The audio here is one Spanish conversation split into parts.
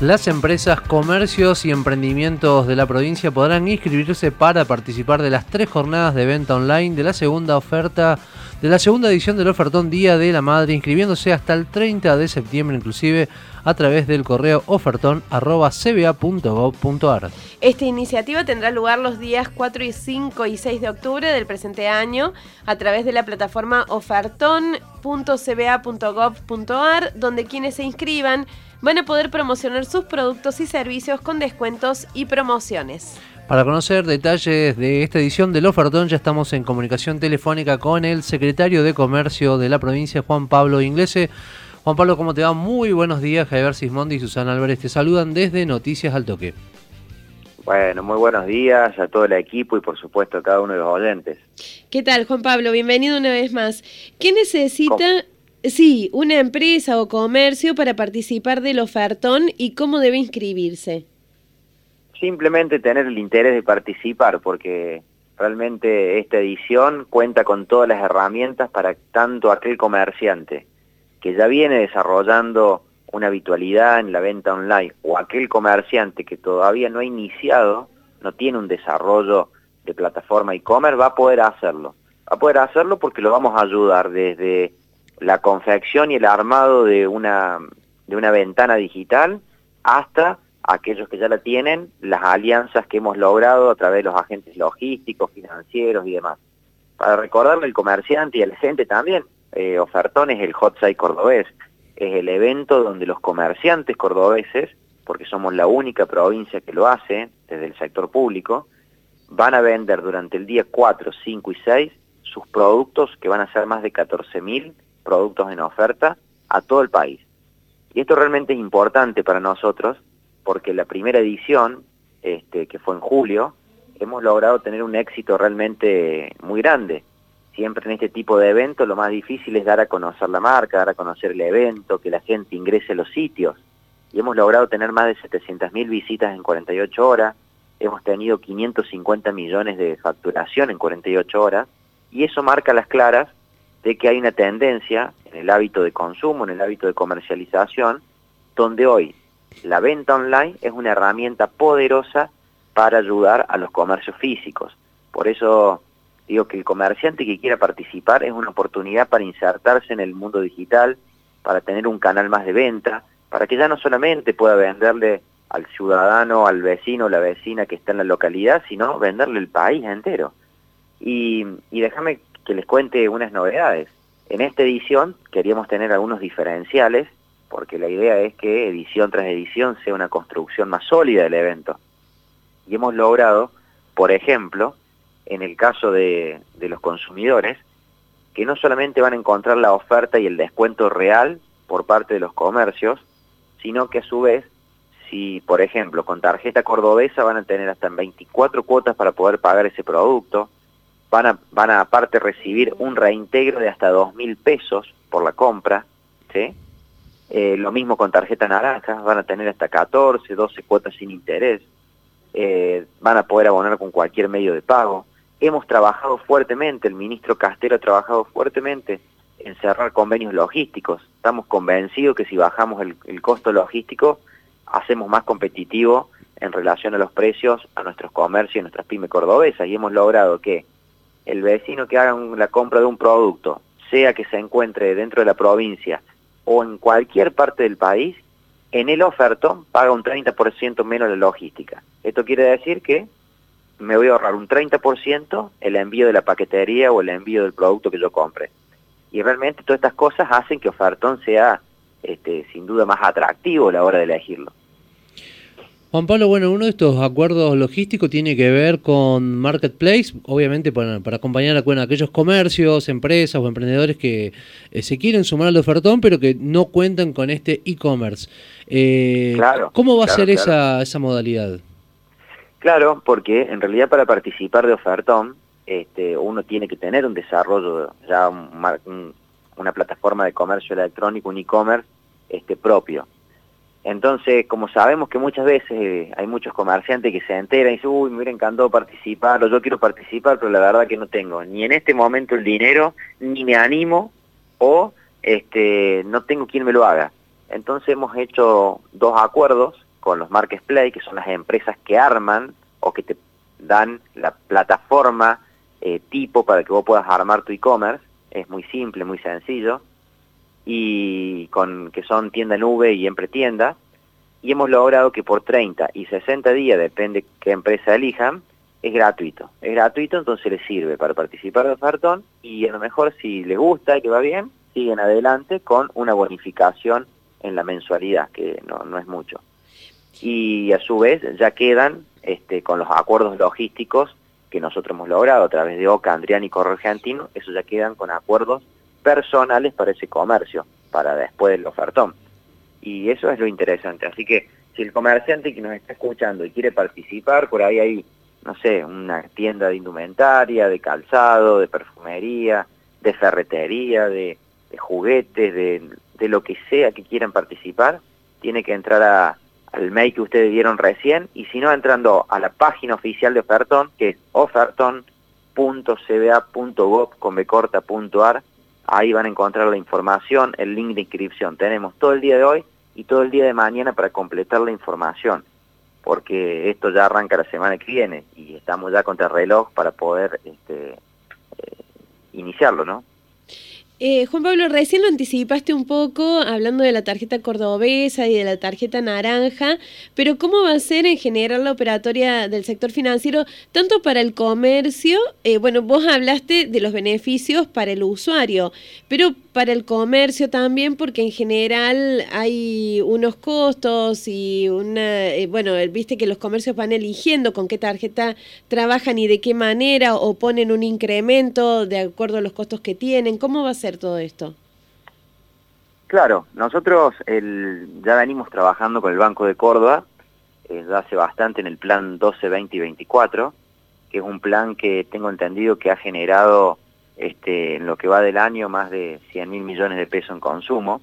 Las empresas, comercios y emprendimientos de la provincia podrán inscribirse para participar de las tres jornadas de venta online de la segunda oferta de la segunda edición del ofertón Día de la Madre, inscribiéndose hasta el 30 de septiembre inclusive a través del correo ofertón.cba.gov.ar. Esta iniciativa tendrá lugar los días 4 y 5 y 6 de octubre del presente año a través de la plataforma ofertón.cba.gov.ar, donde quienes se inscriban van a poder promocionar sus productos y servicios con descuentos y promociones. Para conocer detalles de esta edición del Ofertón ya estamos en comunicación telefónica con el secretario de Comercio de la provincia, Juan Pablo Inglese. Juan Pablo, ¿cómo te va? Muy buenos días, Javier Sismondi y Susana Álvarez te saludan desde Noticias al Toque. Bueno, muy buenos días a todo el equipo y por supuesto a cada uno de los oyentes. ¿Qué tal, Juan Pablo? Bienvenido una vez más. ¿Qué necesita Sí, una empresa o comercio para participar del ofertón y cómo debe inscribirse. Simplemente tener el interés de participar porque realmente esta edición cuenta con todas las herramientas para tanto aquel comerciante que ya viene desarrollando una habitualidad en la venta online o aquel comerciante que todavía no ha iniciado, no tiene un desarrollo de plataforma e-commerce, va a poder hacerlo. Va a poder hacerlo porque lo vamos a ayudar desde la confección y el armado de una, de una ventana digital hasta aquellos que ya la tienen, las alianzas que hemos logrado a través de los agentes logísticos, financieros y demás. Para recordarle al comerciante y a la gente también, eh, Ofertón es el Hot Site cordobés, es el evento donde los comerciantes cordobeses, porque somos la única provincia que lo hace desde el sector público, van a vender durante el día 4, 5 y 6 sus productos que van a ser más de 14.000 productos en oferta a todo el país. Y esto realmente es importante para nosotros porque la primera edición, este, que fue en julio, hemos logrado tener un éxito realmente muy grande. Siempre en este tipo de eventos lo más difícil es dar a conocer la marca, dar a conocer el evento, que la gente ingrese a los sitios. Y hemos logrado tener más de 700.000 visitas en 48 horas, hemos tenido 550 millones de facturación en 48 horas, y eso marca las claras de que hay una tendencia en el hábito de consumo, en el hábito de comercialización, donde hoy la venta online es una herramienta poderosa para ayudar a los comercios físicos. Por eso digo que el comerciante que quiera participar es una oportunidad para insertarse en el mundo digital, para tener un canal más de venta, para que ya no solamente pueda venderle al ciudadano, al vecino, la vecina que está en la localidad, sino venderle el país entero. Y, y déjame que les cuente unas novedades. En esta edición queríamos tener algunos diferenciales, porque la idea es que edición tras edición sea una construcción más sólida del evento. Y hemos logrado, por ejemplo, en el caso de, de los consumidores, que no solamente van a encontrar la oferta y el descuento real por parte de los comercios, sino que a su vez, si por ejemplo con tarjeta cordobesa van a tener hasta 24 cuotas para poder pagar ese producto, van a, van a aparte recibir un reintegro de hasta dos mil pesos por la compra, ¿sí? Eh, lo mismo con tarjeta naranja, van a tener hasta 14, 12 cuotas sin interés, eh, van a poder abonar con cualquier medio de pago. Hemos trabajado fuertemente, el ministro Castelo ha trabajado fuertemente en cerrar convenios logísticos. Estamos convencidos que si bajamos el, el costo logístico, hacemos más competitivo en relación a los precios a nuestros comercios y a nuestras pymes cordobesas y hemos logrado que el vecino que haga la compra de un producto, sea que se encuentre dentro de la provincia o en cualquier parte del país, en el oferto paga un 30% menos la logística. Esto quiere decir que me voy a ahorrar un 30% el envío de la paquetería o el envío del producto que yo compre. Y realmente todas estas cosas hacen que Ofertón sea este, sin duda más atractivo a la hora de elegirlo. Juan Pablo, bueno, uno de estos acuerdos logísticos tiene que ver con Marketplace, obviamente para, acompañar a aquellos comercios, empresas o emprendedores que eh, se quieren sumar al ofertón, pero que no cuentan con este e-commerce. Eh, ¿Cómo va a ser esa, esa modalidad? Claro, porque en realidad para participar de ofertón, este, uno tiene que tener un desarrollo, ya una plataforma de comercio electrónico, un e-commerce este, propio. Entonces, como sabemos que muchas veces eh, hay muchos comerciantes que se enteran y dicen, uy, me hubiera encantado participar, o yo quiero participar, pero la verdad que no tengo ni en este momento el dinero, ni me animo, o este, no tengo quien me lo haga. Entonces hemos hecho dos acuerdos con los marketplace, que son las empresas que arman o que te dan la plataforma eh, tipo para que vos puedas armar tu e-commerce. Es muy simple, muy sencillo. Y con que son tienda nube y tienda Y hemos logrado que por 30 y 60 días, depende qué empresa elijan, es gratuito. Es gratuito, entonces les sirve para participar de ofertón y a lo mejor si les gusta y que va bien, siguen adelante con una bonificación en la mensualidad, que no, no es mucho. Y a su vez ya quedan este, con los acuerdos logísticos que nosotros hemos logrado a través de OCA, Andrián y Correo Argentino, eso ya quedan con acuerdos personales para ese comercio, para después del ofertón. Y eso es lo interesante. Así que si el comerciante que nos está escuchando y quiere participar, por ahí hay, no sé, una tienda de indumentaria, de calzado, de perfumería, de ferretería, de, juguetes, de, de lo que sea que quieran participar, tiene que entrar a al mail que ustedes dieron recién, y si no, entrando a la página oficial de Ofertón, que es oferton.cba.gov.ar, ahí van a encontrar la información, el link de inscripción. Tenemos todo el día de hoy y todo el día de mañana para completar la información, porque esto ya arranca la semana que viene y estamos ya contra el reloj para poder este, eh, iniciarlo, ¿no? Eh, Juan Pablo, recién lo anticipaste un poco hablando de la tarjeta cordobesa y de la tarjeta naranja, pero ¿cómo va a ser en general la operatoria del sector financiero, tanto para el comercio? Eh, bueno, vos hablaste de los beneficios para el usuario, pero para el comercio también, porque en general hay unos costos y una, eh, bueno, viste que los comercios van eligiendo con qué tarjeta trabajan y de qué manera, o ponen un incremento de acuerdo a los costos que tienen. ¿Cómo va a ser todo esto? Claro, nosotros el, ya venimos trabajando con el Banco de Córdoba, eh, hace bastante en el plan 12, 20 y 24, que es un plan que tengo entendido que ha generado este, en lo que va del año más de 100 mil millones de pesos en consumo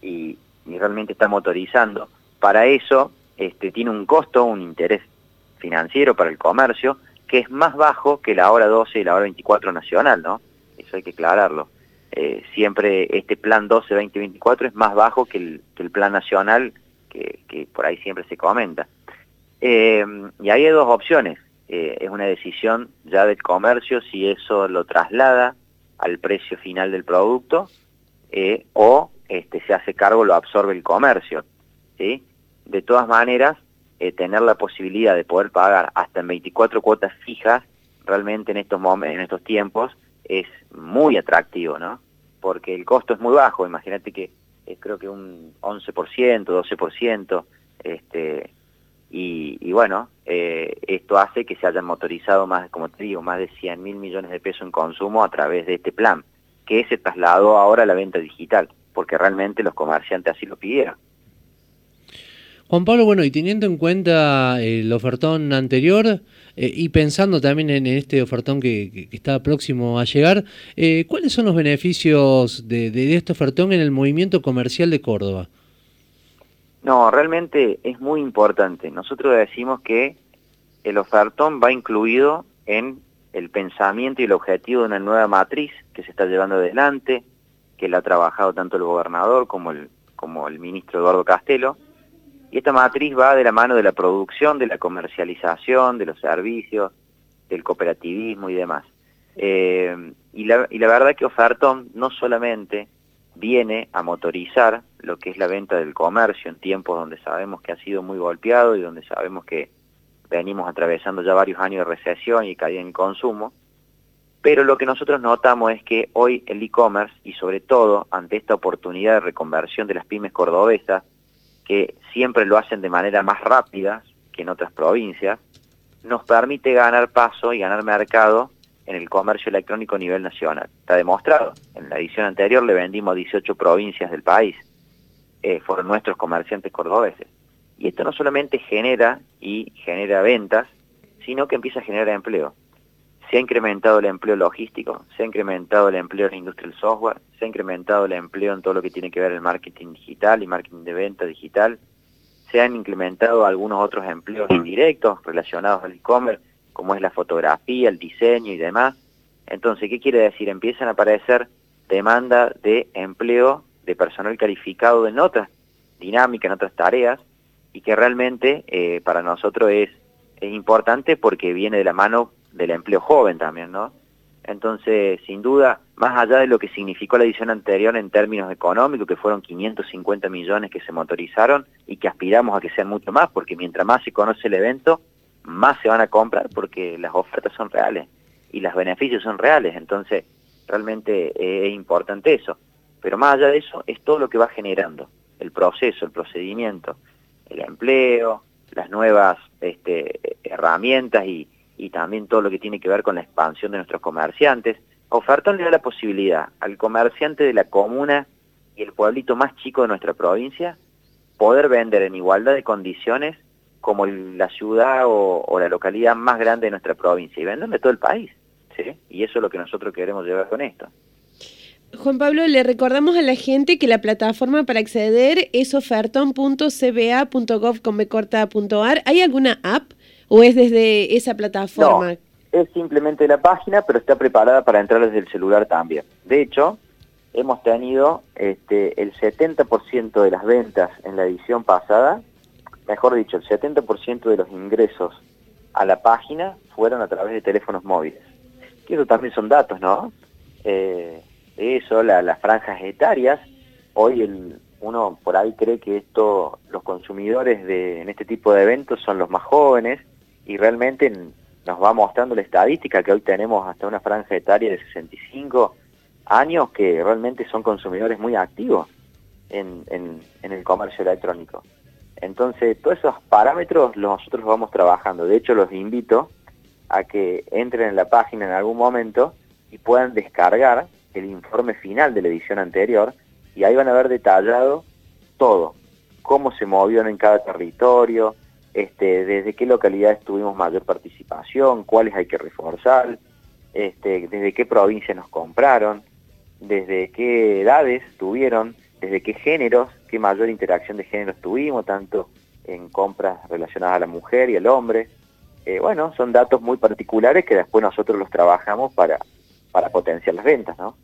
y, realmente está motorizando. Para eso este, tiene un costo, un interés financiero para el comercio que es más bajo que la hora 12 y la hora 24 nacional, ¿no? Eso hay que aclararlo. Eh, siempre este plan 12-20-24 es más bajo que el, plan nacional que, por ahí siempre se comenta. Eh, y ahí hay dos opciones. Eh, es una decisión ya del comercio si eso lo traslada al precio final del producto o este, se hace cargo, lo absorbe el comercio. ¿sí? De todas maneras, tener la posibilidad de poder pagar hasta en 24 cuotas fijas, realmente en estos, en estos tiempos, es muy atractivo, ¿no? Porque el costo es muy bajo, imagínate que creo que un 11%, 12%, este, y, bueno, eh, esto hace que se hayan motorizado más, como te digo, más de 100 mil millones de pesos en consumo a través de este plan, que se trasladó ahora a la venta digital, porque realmente los comerciantes así lo pidieron. Juan Pablo, bueno, y teniendo en cuenta el ofertón anterior eh, y pensando también en este ofertón que, está próximo a llegar, eh, ¿cuáles son los beneficios de, de este ofertón en el movimiento comercial de Córdoba? No, realmente es muy importante. Nosotros decimos que el ofertón va incluido en el pensamiento y el objetivo de una nueva matriz que se está llevando adelante, que la ha trabajado tanto el gobernador como el, como el ministro Eduardo Castelo. Y esta matriz va de la mano de la producción, de la comercialización, de los servicios, del cooperativismo y demás. Eh, y, la, y la verdad que Ofertón no solamente viene a motorizar lo que es la venta del comercio en tiempos donde sabemos que ha sido muy golpeado y donde sabemos que venimos atravesando ya varios años de recesión y caída en consumo, pero lo que nosotros notamos es que hoy el e-commerce y sobre todo ante esta oportunidad de reconversión de las pymes cordobesas, que siempre lo hacen de manera más rápida que en otras provincias, nos permite ganar paso y ganar mercado en el comercio electrónico a nivel nacional. Está demostrado. En la edición anterior le vendimos a 18 provincias del país. Eh, fueron nuestros comerciantes cordobeses. Y esto no solamente genera y genera ventas, sino que empieza a generar empleo. Se ha incrementado el empleo logístico, se ha incrementado el empleo en la industria del software, se ha incrementado el empleo en todo lo que tiene que ver el marketing digital y marketing de venta digital, se han incrementado algunos otros empleos indirectos relacionados al e-commerce, como es la fotografía, el diseño y demás. Entonces, ¿qué quiere decir? Empiezan a aparecer demanda de empleo de personal calificado en otras dinámicas, en otras tareas, y que realmente eh, para nosotros es, es importante porque viene de la mano del empleo joven también, ¿no? Entonces, sin duda, más allá de lo que significó la edición anterior en términos económicos, que fueron 550 millones que se motorizaron y que aspiramos a que sean mucho más, porque mientras más se conoce el evento, más se van a comprar porque las ofertas son reales y los beneficios son reales. Entonces, realmente es importante eso. Pero más allá de eso, es todo lo que va generando, el proceso, el procedimiento, el empleo, las nuevas este, herramientas y, y también todo lo que tiene que ver con la expansión de nuestros comerciantes. Ofertón le da la posibilidad al comerciante de la comuna y el pueblito más chico de nuestra provincia poder vender en igualdad de condiciones como la ciudad o, la localidad más grande de nuestra provincia y venderle todo el país. ¿sí? Y eso es lo que nosotros queremos llevar con esto. Juan Pablo, le recordamos a la gente que la plataforma para acceder es oferton.cba.gov.ar. ¿Hay alguna app o es desde esa plataforma? No, es simplemente la página, pero está preparada para entrar desde el celular también. De hecho, hemos tenido este, el 70% de las ventas en la edición pasada, mejor dicho, el 70% de los ingresos a la página fueron a través de teléfonos móviles. Que eso también son datos, ¿no? Eh, eso, las franjas etarias, hoy el, uno por ahí cree que esto, los consumidores de, en este tipo de eventos son los más jóvenes, y realmente nos va mostrando la estadística que hoy tenemos hasta una franja etaria de 65 años que realmente son consumidores muy activos en, en, el comercio electrónico. Entonces, todos esos parámetros nosotros vamos trabajando. De hecho, los invito a que entren en la página en algún momento y puedan descargar el informe final de la edición anterior y ahí van a ver detallado todo, cómo se movió en cada territorio, este, desde qué localidades tuvimos mayor participación, cuáles hay que reforzar, este, desde qué provincia nos compraron, desde qué edades tuvieron, desde qué géneros, qué mayor interacción de géneros tuvimos, tanto en compras relacionadas a la mujer y al hombre. Eh, bueno, son datos muy particulares que después nosotros los trabajamos para, para potenciar las ventas, ¿no?